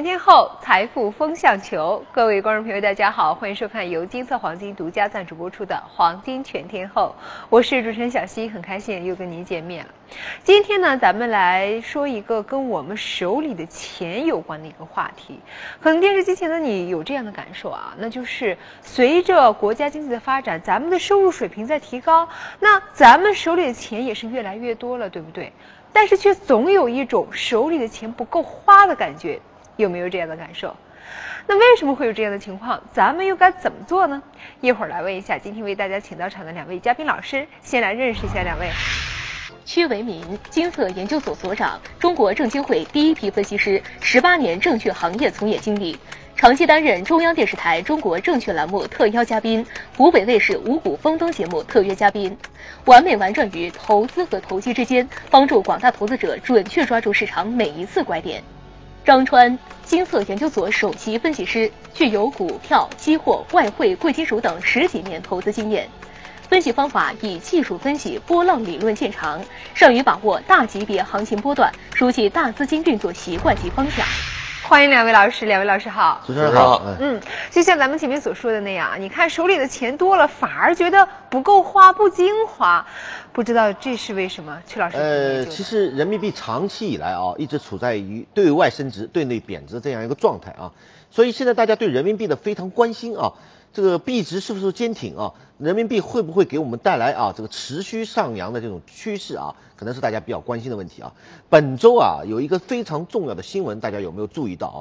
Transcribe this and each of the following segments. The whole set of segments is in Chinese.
全天候，财富风向球。各位观众朋友，大家好，欢迎收看由金色黄金独家赞助播出的《黄金全天候》，我是主持人小溪，很开心又跟您见面了。今天呢，咱们来说一个跟我们手里的钱有关的一个话题。可能电视机前的你有这样的感受啊，那就是随着国家经济的发展，咱们的收入水平在提高，那咱们手里的钱也是越来越多了，对不对？但是却总有一种手里的钱不够花的感觉，有没有这样的感受？那为什么会有这样的情况？咱们又该怎么做呢？一会儿来问一下今天为大家请到场的两位嘉宾老师，先来认识一下两位。屈维民，金色研究所所长，中国证监会第一批分析师，十八年证券行业从业经历。长期担任中央电视台中国证券栏目特邀嘉宾，湖北卫视五谷丰登节目特约嘉宾，完美玩转于投资和投机之间，帮助广大投资者准确抓住市场每一次拐点。张川，金色研究所首席分析师，具有股票、期货、外汇、贵金属等十几年投资经验，分析方法以技术分析、波浪理论见长，善于把握大级别行情波段，熟悉大资金运作习惯及方向。欢迎两位老师，两位老师好，主持人好。嗯，就像咱们前面所说的那样，你看手里的钱多了，反而觉得不够花，不精华，不知道这是为什么？曲老师，呃，其实人民币长期以来啊，一直处在于对外升值、对内贬值这样一个状态啊，所以现在大家对人民币的非常关心啊。这个币值是不是坚挺啊？人民币会不会给我们带来啊这个持续上扬的这种趋势啊？可能是大家比较关心的问题啊。本周啊有一个非常重要的新闻，大家有没有注意到啊？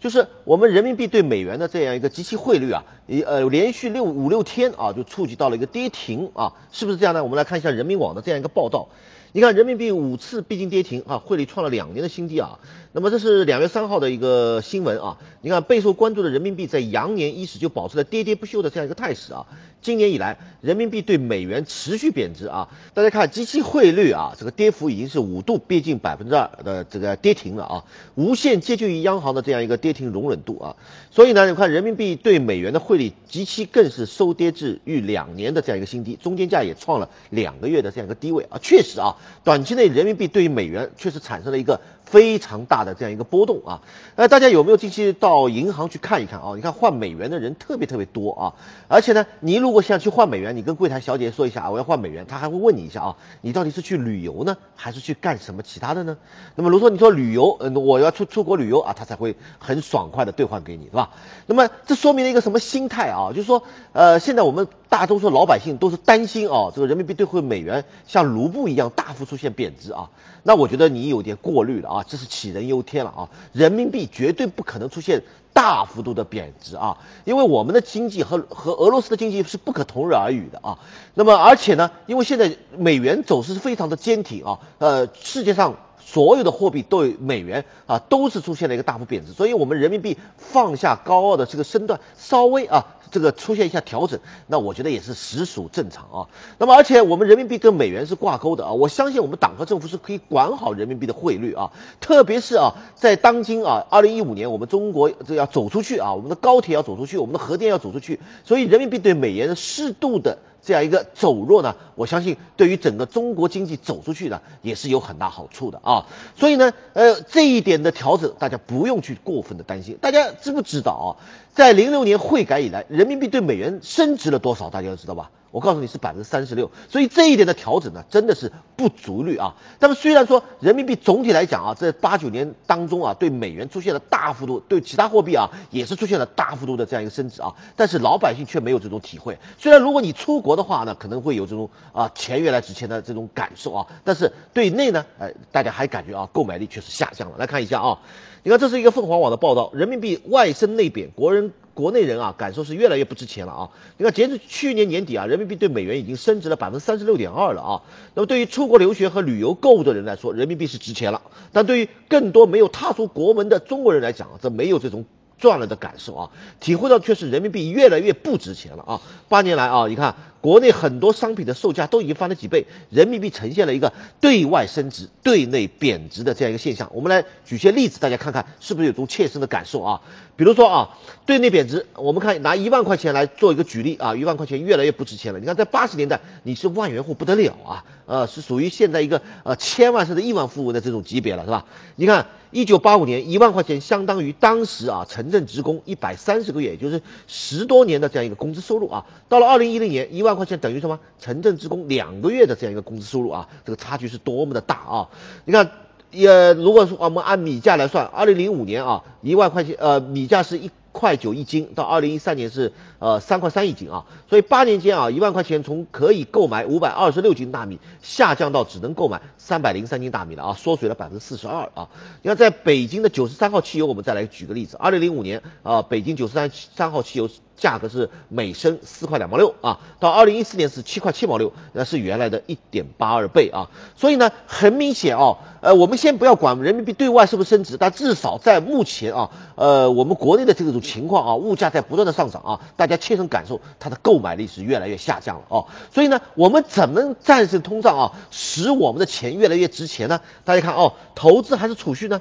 就是我们人民币对美元的这样一个即期汇率啊，一呃连续六五六天啊就触及到了一个跌停啊，是不是这样呢？我们来看一下人民网的这样一个报道。你看人民币五次逼近跌停啊，汇率创了两年的新低啊。那么这是两月三号的一个新闻啊。你看备受关注的人民币在羊年伊始就保持了跌跌不休的这样一个态势啊。今年以来，人民币对美元持续贬值啊。大家看，即期汇率啊，这个跌幅已经是五度逼近百分之二的这个跌停了啊，无限接近于央行的这样一个跌停容忍度啊。所以呢，你看人民币对美元的汇率即期更是收跌至逾两年的这样一个新低，中间价也创了两个月的这样一个低位啊。确实啊，短期内人民币对于美元确实产生了一个。非常大的这样一个波动啊，呃，大家有没有近期到银行去看一看啊？你看换美元的人特别特别多啊，而且呢，你如果想去换美元，你跟柜台小姐说一下啊，我要换美元，她还会问你一下啊，你到底是去旅游呢，还是去干什么其他的呢？那么如果说你说旅游，嗯，我要出出国旅游啊，他才会很爽快的兑换给你，是吧？那么这说明了一个什么心态啊？就是说，呃，现在我们大多数老百姓都是担心啊，这个人民币兑换美元像卢布一样大幅出现贬值啊，那我觉得你有点过滤了啊。啊，这是杞人忧天了啊！人民币绝对不可能出现大幅度的贬值啊，因为我们的经济和和俄罗斯的经济是不可同日而语的啊。那么，而且呢，因为现在美元走势是非常的坚挺啊，呃，世界上。所有的货币对美元啊，都是出现了一个大幅贬值，所以我们人民币放下高傲的这个身段，稍微啊这个出现一下调整，那我觉得也是实属正常啊。那么而且我们人民币跟美元是挂钩的啊，我相信我们党和政府是可以管好人民币的汇率啊，特别是啊在当今啊二零一五年我们中国这要走出去啊，我们的高铁要走出去，我们的核电要走出去，所以人民币对美元的适度的。这样一个走弱呢，我相信对于整个中国经济走出去呢，也是有很大好处的啊。所以呢，呃，这一点的调整，大家不用去过分的担心。大家知不知道啊？在零六年汇改以来，人民币对美元升值了多少？大家都知道吧？我告诉你是百分之三十六，所以这一点的调整呢，真的是不足虑啊。那么虽然说人民币总体来讲啊，在八九年当中啊，对美元出现了大幅度，对其他货币啊也是出现了大幅度的这样一个升值啊，但是老百姓却没有这种体会。虽然如果你出国的话呢，可能会有这种啊钱越来值钱的这种感受啊，但是对内呢，哎，大家还感觉啊购买力确实下降了。来看一下啊，你看这是一个凤凰网的报道，人民币外升内贬，国人。国内人啊，感受是越来越不值钱了啊！你看，截至去年年底啊，人民币对美元已经升值了百分之三十六点二了啊。那么，对于出国留学和旅游购物的人来说，人民币是值钱了；但对于更多没有踏出国门的中国人来讲，这没有这种赚了的感受啊，体会到却是人民币越来越不值钱了啊。八年来啊，你看国内很多商品的售价都已经翻了几倍，人民币呈现了一个对外升值、对内贬值的这样一个现象。我们来举些例子，大家看看是不是有种切身的感受啊？比如说啊，对内贬值，我们看拿一万块钱来做一个举例啊，一万块钱越来越不值钱了。你看在八十年代，你是万元户不得了啊，呃，是属于现在一个呃千万甚至亿万富翁的这种级别了，是吧？你看。一九八五年，一万块钱相当于当时啊城镇职工一百三十个月，也就是十多年的这样一个工资收入啊。到了二零一零年，一万万块钱等于什么？城镇职工两个月的这样一个工资收入啊，这个差距是多么的大啊！你看，也如果说我们按米价来算，二零零五年啊，一万块钱呃米价是一。块九一斤，到二零一三年是呃三块三一斤啊，所以八年间啊，一万块钱从可以购买五百二十六斤大米，下降到只能购买三百零三斤大米了啊，缩水了百分之四十二啊。你看，在北京的九十三号汽油，我们再来举个例子，二零零五年啊，北京九十三三号汽油。价格是每升四块两毛六啊，到二零一四年是七块七毛六，那是原来的一点八二倍啊。所以呢，很明显哦，呃，我们先不要管人民币对外是不是升值，但至少在目前啊，呃，我们国内的这种情况啊，物价在不断的上涨啊，大家切身感受它的购买力是越来越下降了哦。所以呢，我们怎么战胜通胀啊，使我们的钱越来越值钱呢？大家看哦，投资还是储蓄呢？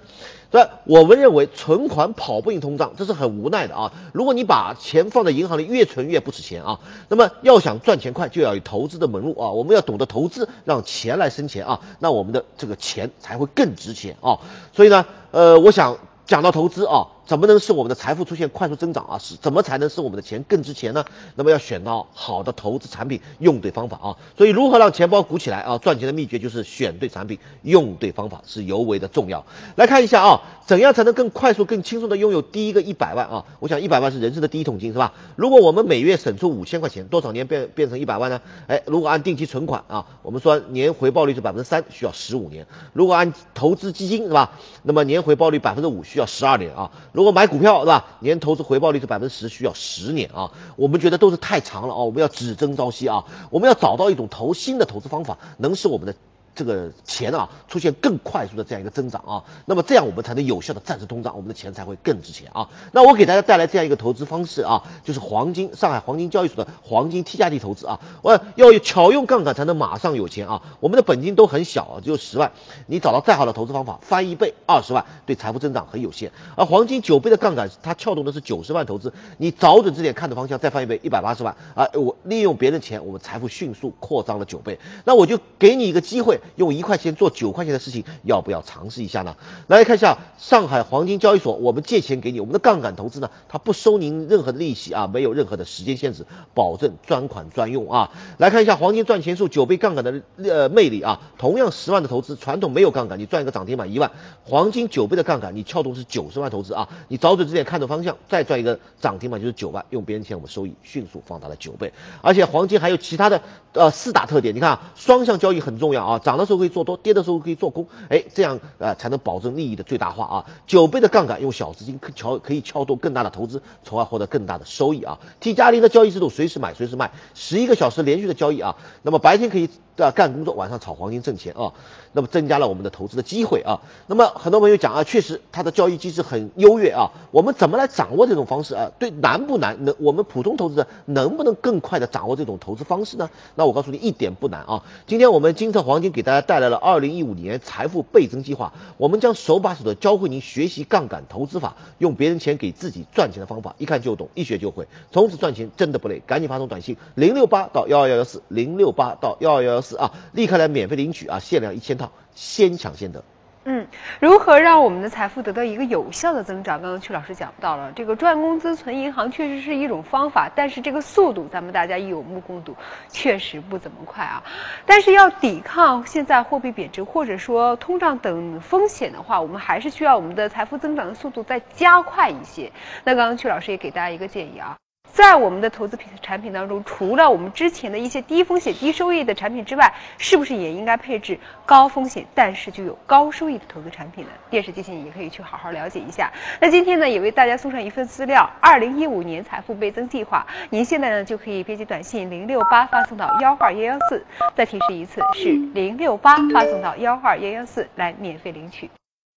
所以我们认为存款跑不赢通胀，这是很无奈的啊。如果你把钱放在银行里，越存越不值钱啊。那么要想赚钱快，就要有投资的门路啊。我们要懂得投资，让钱来生钱啊，那我们的这个钱才会更值钱啊。所以呢，呃，我想讲到投资啊。怎么能使我们的财富出现快速增长啊？是怎么才能使我们的钱更值钱呢？那么要选到好的投资产品，用对方法啊。所以如何让钱包鼓起来啊？赚钱的秘诀就是选对产品，用对方法是尤为的重要。来看一下啊，怎样才能更快速、更轻松的拥有第一个一百万啊？我想一百万是人生的第一桶金，是吧？如果我们每月省出五千块钱，多少年变变成一百万呢？哎，如果按定期存款啊，我们说年回报率是百分之三，需要十五年；如果按投资基金是吧？那么年回报率百分之五，需要十二年啊。如果买股票是吧？年投资回报率是百分之十，需要十年啊。我们觉得都是太长了啊，我们要只争朝夕啊，我们要找到一种投新的投资方法，能使我们的。这个钱啊，出现更快速的这样一个增长啊，那么这样我们才能有效的战胜通胀，我们的钱才会更值钱啊。那我给大家带来这样一个投资方式啊，就是黄金，上海黄金交易所的黄金 T 加 D 投资啊。我要巧用杠杆才能马上有钱啊。我们的本金都很小啊，只有十万，你找到再好的投资方法，翻一倍二十万，对财富增长很有限。而黄金九倍的杠杆，它撬动的是九十万投资，你找准这点看的方向，再翻一倍一百八十万啊。我利用别人的钱，我们财富迅速扩张了九倍。那我就给你一个机会。用一块钱做九块钱的事情，要不要尝试一下呢？来看一下上海黄金交易所，我们借钱给你，我们的杠杆投资呢，它不收您任何的利息啊，没有任何的时间限制，保证专款专用啊。来看一下黄金赚钱数九倍杠杆的呃魅力啊，同样十万的投资，传统没有杠杆，你赚一个涨停板一万，黄金九倍的杠杆，你撬动是九十万投资啊，你找准这点看准方向，再赚一个涨停板就是九万，用别人钱我们收益迅速放大了九倍，而且黄金还有其他的呃四大特点，你看啊，双向交易很重要啊，涨涨的时候可以做多，跌的时候可以做空，哎，这样呃才能保证利益的最大化啊。九倍的杠杆用小资金可撬可以撬动更大的投资，从而获得更大的收益啊。T 加零的交易制度，随时买随时卖，十一个小时连续的交易啊。那么白天可以。对啊，干工作，晚上炒黄金挣钱啊，那么增加了我们的投资的机会啊。那么很多朋友讲啊，确实它的交易机制很优越啊。我们怎么来掌握这种方式啊？对，难不难？能我们普通投资者能不能更快的掌握这种投资方式呢？那我告诉你，一点不难啊。今天我们金策黄金给大家带来了二零一五年财富倍增计划，我们将手把手的教会您学习杠杆投资法，用别人钱给自己赚钱的方法，一看就懂，一学就会，从此赚钱真的不累。赶紧发送短信零六八到幺二幺幺四零六八到幺二幺幺。啊，立刻来免费领取啊！限量一千套，先抢先得。嗯，如何让我们的财富得到一个有效的增长？刚刚曲老师讲到了，这个赚工资存银行确实是一种方法，但是这个速度咱们大家有目共睹，确实不怎么快啊。但是要抵抗现在货币贬值或者说通胀等风险的话，我们还是需要我们的财富增长的速度再加快一些。那刚刚曲老师也给大家一个建议啊。在我们的投资品产品当中，除了我们之前的一些低风险低收益的产品之外，是不是也应该配置高风险但是具有高收益的投资产品呢？电视机前也可以去好好了解一下。那今天呢，也为大家送上一份资料，二零一五年财富倍增计划。您现在呢就可以编辑短信零六八发送到幺二幺幺四，再提示一次是零六八发送到幺二幺幺四来免费领取。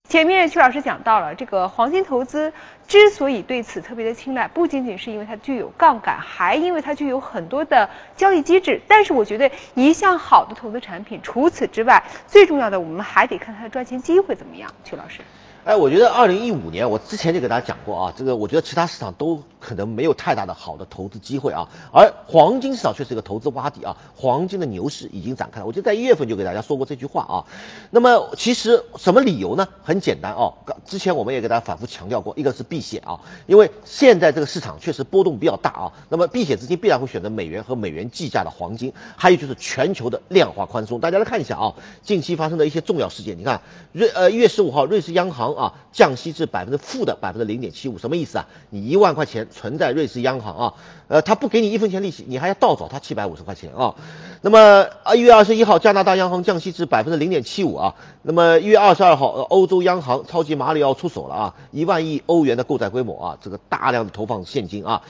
前面曲老师讲到了，这个黄金投资之所以对此特别的青睐，不仅仅是因为它具有杠杆，还因为它具有很多的交易机制。但是我觉得一项好的投资产品，除此之外，最重要的我们还得看它的赚钱机会怎么样。曲老师。哎，我觉得二零一五年，我之前就给大家讲过啊，这个我觉得其他市场都可能没有太大的好的投资机会啊，而黄金市场却是一个投资洼地啊，黄金的牛市已经展开了。我就在一月份就给大家说过这句话啊。那么其实什么理由呢？很简单哦，之前我们也给大家反复强调过，一个是避险啊，因为现在这个市场确实波动比较大啊，那么避险资金必然会选择美元和美元计价的黄金。还有就是全球的量化宽松，大家来看一下啊，近期发生的一些重要事件，你看瑞呃一月十五号，瑞士央行。啊，降息至百分之负的百分之零点七五，什么意思啊？你一万块钱存在瑞士央行啊，呃，他不给你一分钱利息，你还要倒找他七百五十块钱啊。那么啊，一月二十一号，加拿大央行降息至百分之零点七五啊。那么一月二十二号，欧洲央行超级马里奥出手了啊，一万亿欧元的购债规模啊，这个大量的投放现金啊。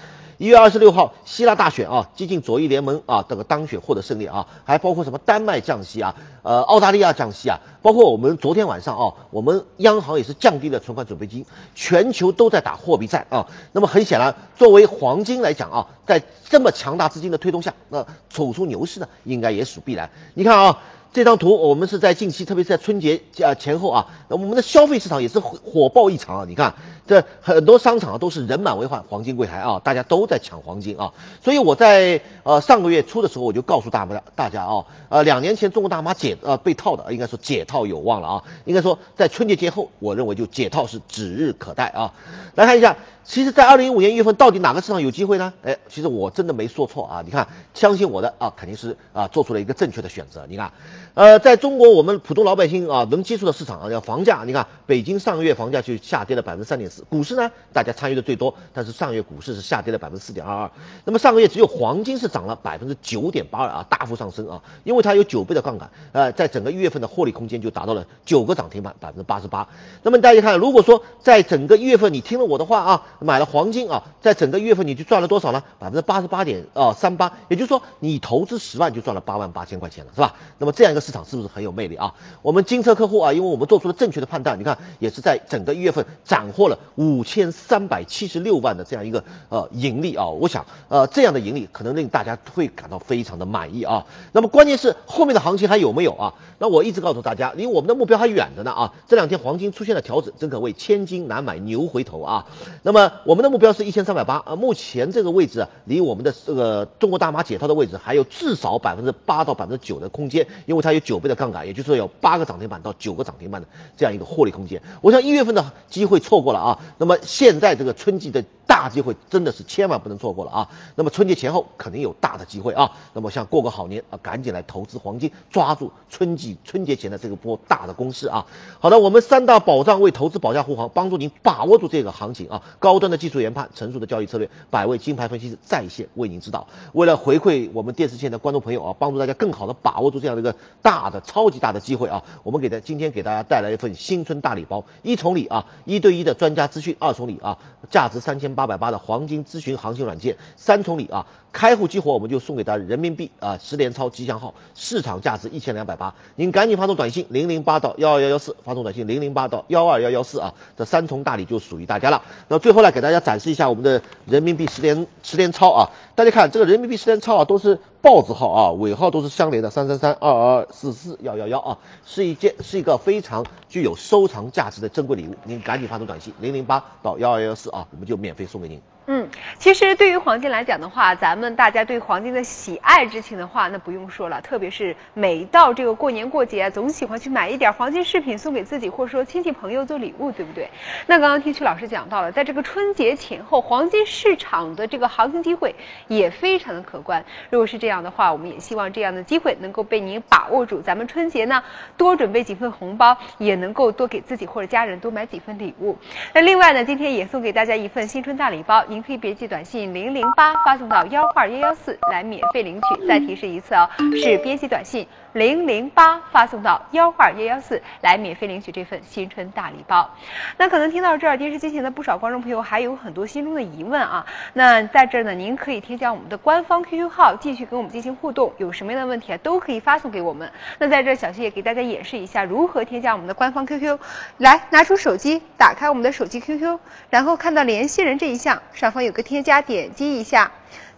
一月二十六号，希腊大选啊，激进左翼联盟啊，这个当选获得胜利啊，还包括什么丹麦降息啊，呃，澳大利亚降息啊，包括我们昨天晚上啊，我们央行也是降低了存款准备金，全球都在打货币战啊。那么很显然，作为黄金来讲啊，在这么强大资金的推动下，那走出牛市呢，应该也属必然。你看啊。这张图我们是在近期，特别是在春节啊前后啊，我们的消费市场也是火爆异常啊！你看，这很多商场都是人满为患，黄金柜台啊，大家都在抢黄金啊。所以我在呃上个月初的时候，我就告诉大家大家啊，呃两年前中国大妈解呃被套的，应该说解套有望了啊。应该说在春节节后，我认为就解套是指日可待啊。来看一下。其实，在二零一五年一月份，到底哪个市场有机会呢？哎，其实我真的没说错啊！你看，相信我的啊，肯定是啊，做出了一个正确的选择。你看，呃，在中国，我们普通老百姓啊能接触的市场啊，叫房价。你看，北京上个月房价就下跌了百分之三点四。股市呢，大家参与的最多，但是上个月股市是下跌了百分之四点二二。那么上个月只有黄金是涨了百分之九点八二啊，大幅上升啊，因为它有九倍的杠杆，呃，在整个一月份的获利空间就达到了九个涨停板，百分之八十八。那么大家看，如果说在整个一月份你听了我的话啊。买了黄金啊，在整个一月份你就赚了多少呢？百分之八十八点啊三八，也就是说你投资十万就赚了八万八千块钱了，是吧？那么这样一个市场是不是很有魅力啊？我们金车客户啊，因为我们做出了正确的判断，你看也是在整个一月份斩获了五千三百七十六万的这样一个呃盈利啊。我想呃这样的盈利可能令大家会感到非常的满意啊。那么关键是后面的行情还有没有啊？那我一直告诉大家，离我们的目标还远着呢啊。这两天黄金出现了调整，真可谓千金难买牛回头啊。那么我们的目标是一千三百八啊，目前这个位置啊，离我们的这个中国大妈解套的位置还有至少百分之八到百分之九的空间，因为它还有九倍的杠杆，也就是说有八个涨停板到九个涨停板的这样一个获利空间。我想一月份的机会错过了啊，那么现在这个春季的大机会真的是千万不能错过了啊。那么春节前后肯定有大的机会啊，那么想过个好年啊，赶紧来投资黄金，抓住春季春节前的这个波大的攻势啊。好的，我们三大保障为投资保驾护航，帮助您把握住这个行情啊，高端的技术。研判成熟的交易策略，百位金牌分析师在线为您指导。为了回馈我们电视线的观众朋友啊，帮助大家更好的把握住这样的一个大的、超级大的机会啊，我们给大今天给大家带来一份新春大礼包：一重礼啊，一对一的专家资讯；二重礼啊，价值三千八百八的黄金咨询行情软件；三重礼啊。开户激活，我们就送给大家人民币啊十连超吉祥号，市场价值一千两百八，您赶紧发送短信零零八到幺二幺幺四，发送短信零零八到幺二幺幺四啊，这三重大礼就属于大家了。那最后呢，给大家展示一下我们的人民币十连十连超啊，大家看这个人民币十连超啊，都是豹子号啊，尾号都是相连的三三三二二四四幺幺幺啊，是一件是一个非常具有收藏价值的珍贵礼物，您赶紧发送短信零零八到幺二幺四啊，我们就免费送给您。嗯，其实对于黄金来讲的话，咱们大家对黄金的喜爱之情的话，那不用说了。特别是每到这个过年过节，总喜欢去买一点黄金饰品送给自己，或者说亲戚朋友做礼物，对不对？那刚刚听曲老师讲到了，在这个春节前后，黄金市场的这个行情机会也非常的可观。如果是这样的话，我们也希望这样的机会能够被您把握住。咱们春节呢，多准备几份红包，也能够多给自己或者家人多买几份礼物。那另外呢，今天也送给大家一份新春大礼包。您可以编辑短信零零八发送到幺二幺幺四来免费领取。再提示一次哦，是编辑短信零零八发送到幺二幺幺四来免费领取这份新春大礼包。那可能听到这儿，电视机前的不少观众朋友还有很多心中的疑问啊。那在这儿呢，您可以添加我们的官方 QQ 号，继续跟我们进行互动，有什么样的问题啊，都可以发送给我们。那在这儿，小谢也给大家演示一下如何添加我们的官方 QQ。来，拿出手机，打开我们的手机 QQ，然后看到联系人这一项，上方有个添加，点击一下，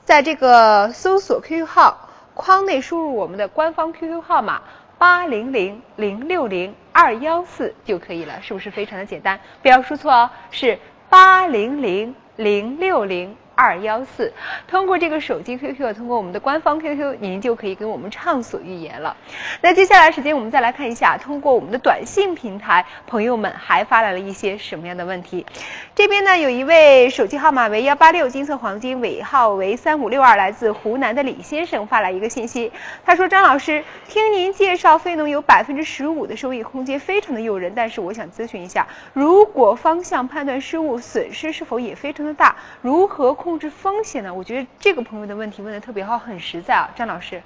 在这个搜索 QQ 号框内输入我们的官方 QQ 号码八零零零六零二幺四就可以了，是不是非常的简单？不要输错哦，是八零零零六零。二幺四，通过这个手机 QQ，通过我们的官方 QQ，您就可以跟我们畅所欲言了。那接下来时间，我们再来看一下，通过我们的短信平台，朋友们还发来了一些什么样的问题。这边呢，有一位手机号码为幺八六金色黄金，尾号为三五六二，来自湖南的李先生发来一个信息，他说：“张老师，听您介绍，非农有百分之十五的收益空间，非常的诱人。但是我想咨询一下，如果方向判断失误，损失是否也非常的大？如何？”控制风险呢？我觉得这个朋友的问题问的特别好，很实在啊，张老师。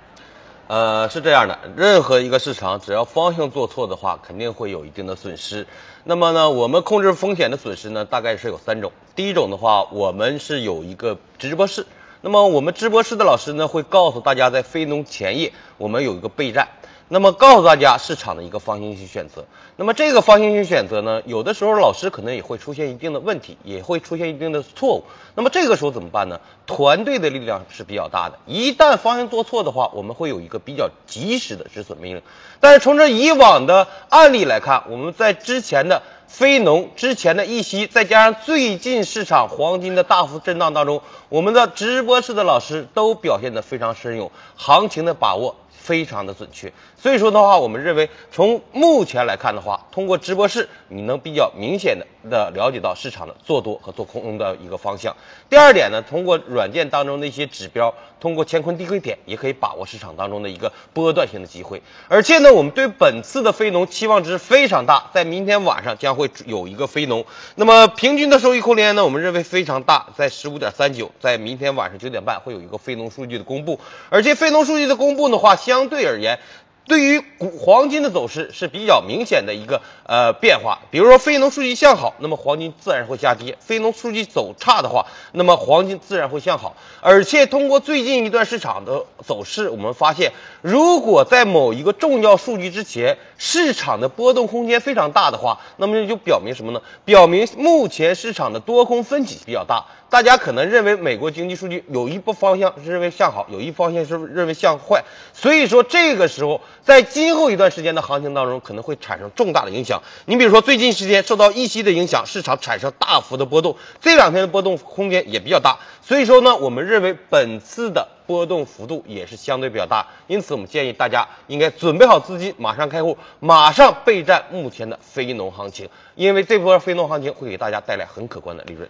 呃，是这样的，任何一个市场，只要方向做错的话，肯定会有一定的损失。那么呢，我们控制风险的损失呢，大概是有三种。第一种的话，我们是有一个直播室，那么我们直播室的老师呢，会告诉大家在非农前夜，我们有一个备战。那么告诉大家市场的一个方向性选择，那么这个方向性选择呢，有的时候老师可能也会出现一定的问题，也会出现一定的错误。那么这个时候怎么办呢？团队的力量是比较大的，一旦方向做错的话，我们会有一个比较及时的止损命令。但是从这以往的案例来看，我们在之前的非农、之前的一息，再加上最近市场黄金的大幅震荡当中，我们的直播室的老师都表现得非常深勇，行情的把握。非常的准确，所以说的话，我们认为从目前来看的话，通过直播室，你能比较明显的的了解到市场的做多和做空的一个方向。第二点呢，通过软件当中的一些指标，通过乾坤低亏点，也可以把握市场当中的一个波段性的机会。而且呢，我们对本次的非农期望值非常大，在明天晚上将会有一个非农，那么平均的收益空间呢，我们认为非常大，在十五点三九，在明天晚上九点半会有一个非农数据的公布，而且非农数据的公布的话，相对而言，对于股黄金的走势是比较明显的一个呃变化。比如说非农数据向好，那么黄金自然会下跌；非农数据走差的话，那么黄金自然会向好。而且通过最近一段市场的走势，我们发现，如果在某一个重要数据之前，市场的波动空间非常大的话，那么就表明什么呢？表明目前市场的多空分歧比较大。大家可能认为美国经济数据有一部方向是认为向好，有一方向是认为向坏，所以说这个时候在今后一段时间的行情当中可能会产生重大的影响。你比如说最近时间受到一息的影响，市场产生大幅的波动，这两天的波动空间也比较大，所以说呢，我们认为本次的波动幅度也是相对比较大，因此我们建议大家应该准备好资金，马上开户，马上备战目前的非农行情，因为这波非农行情会给大家带来很可观的利润。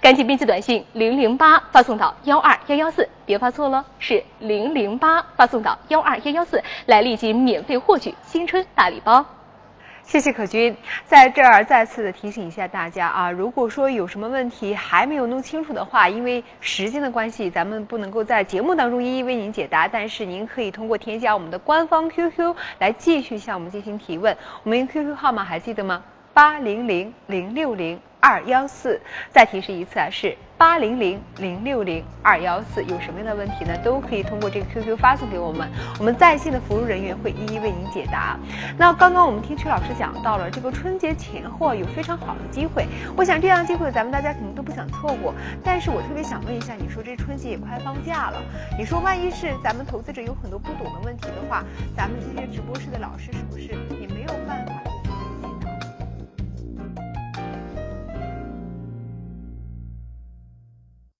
赶紧编辑短信零零八发送到幺二幺幺四，别发错了，是零零八发送到幺二幺幺四，来立即免费获取新春大礼包。谢谢可君，在这儿再次的提醒一下大家啊，如果说有什么问题还没有弄清楚的话，因为时间的关系，咱们不能够在节目当中一一为您解答，但是您可以通过添加我们的官方 QQ 来继续向我们进行提问。我们 QQ 号码还记得吗？八零零零六零二幺四。再提示一次啊，是。八零零零六零二幺四，有什么样的问题呢？都可以通过这个 QQ 发送给我们，我们在线的服务人员会一一为您解答。那刚刚我们听曲老师讲到了这个春节前后有非常好的机会，我想这样的机会咱们大家肯定都不想错过。但是我特别想问一下，你说这春节也快放假了，你说万一是咱们投资者有很多不懂的问题的话，咱们这些直播室的老师是不是？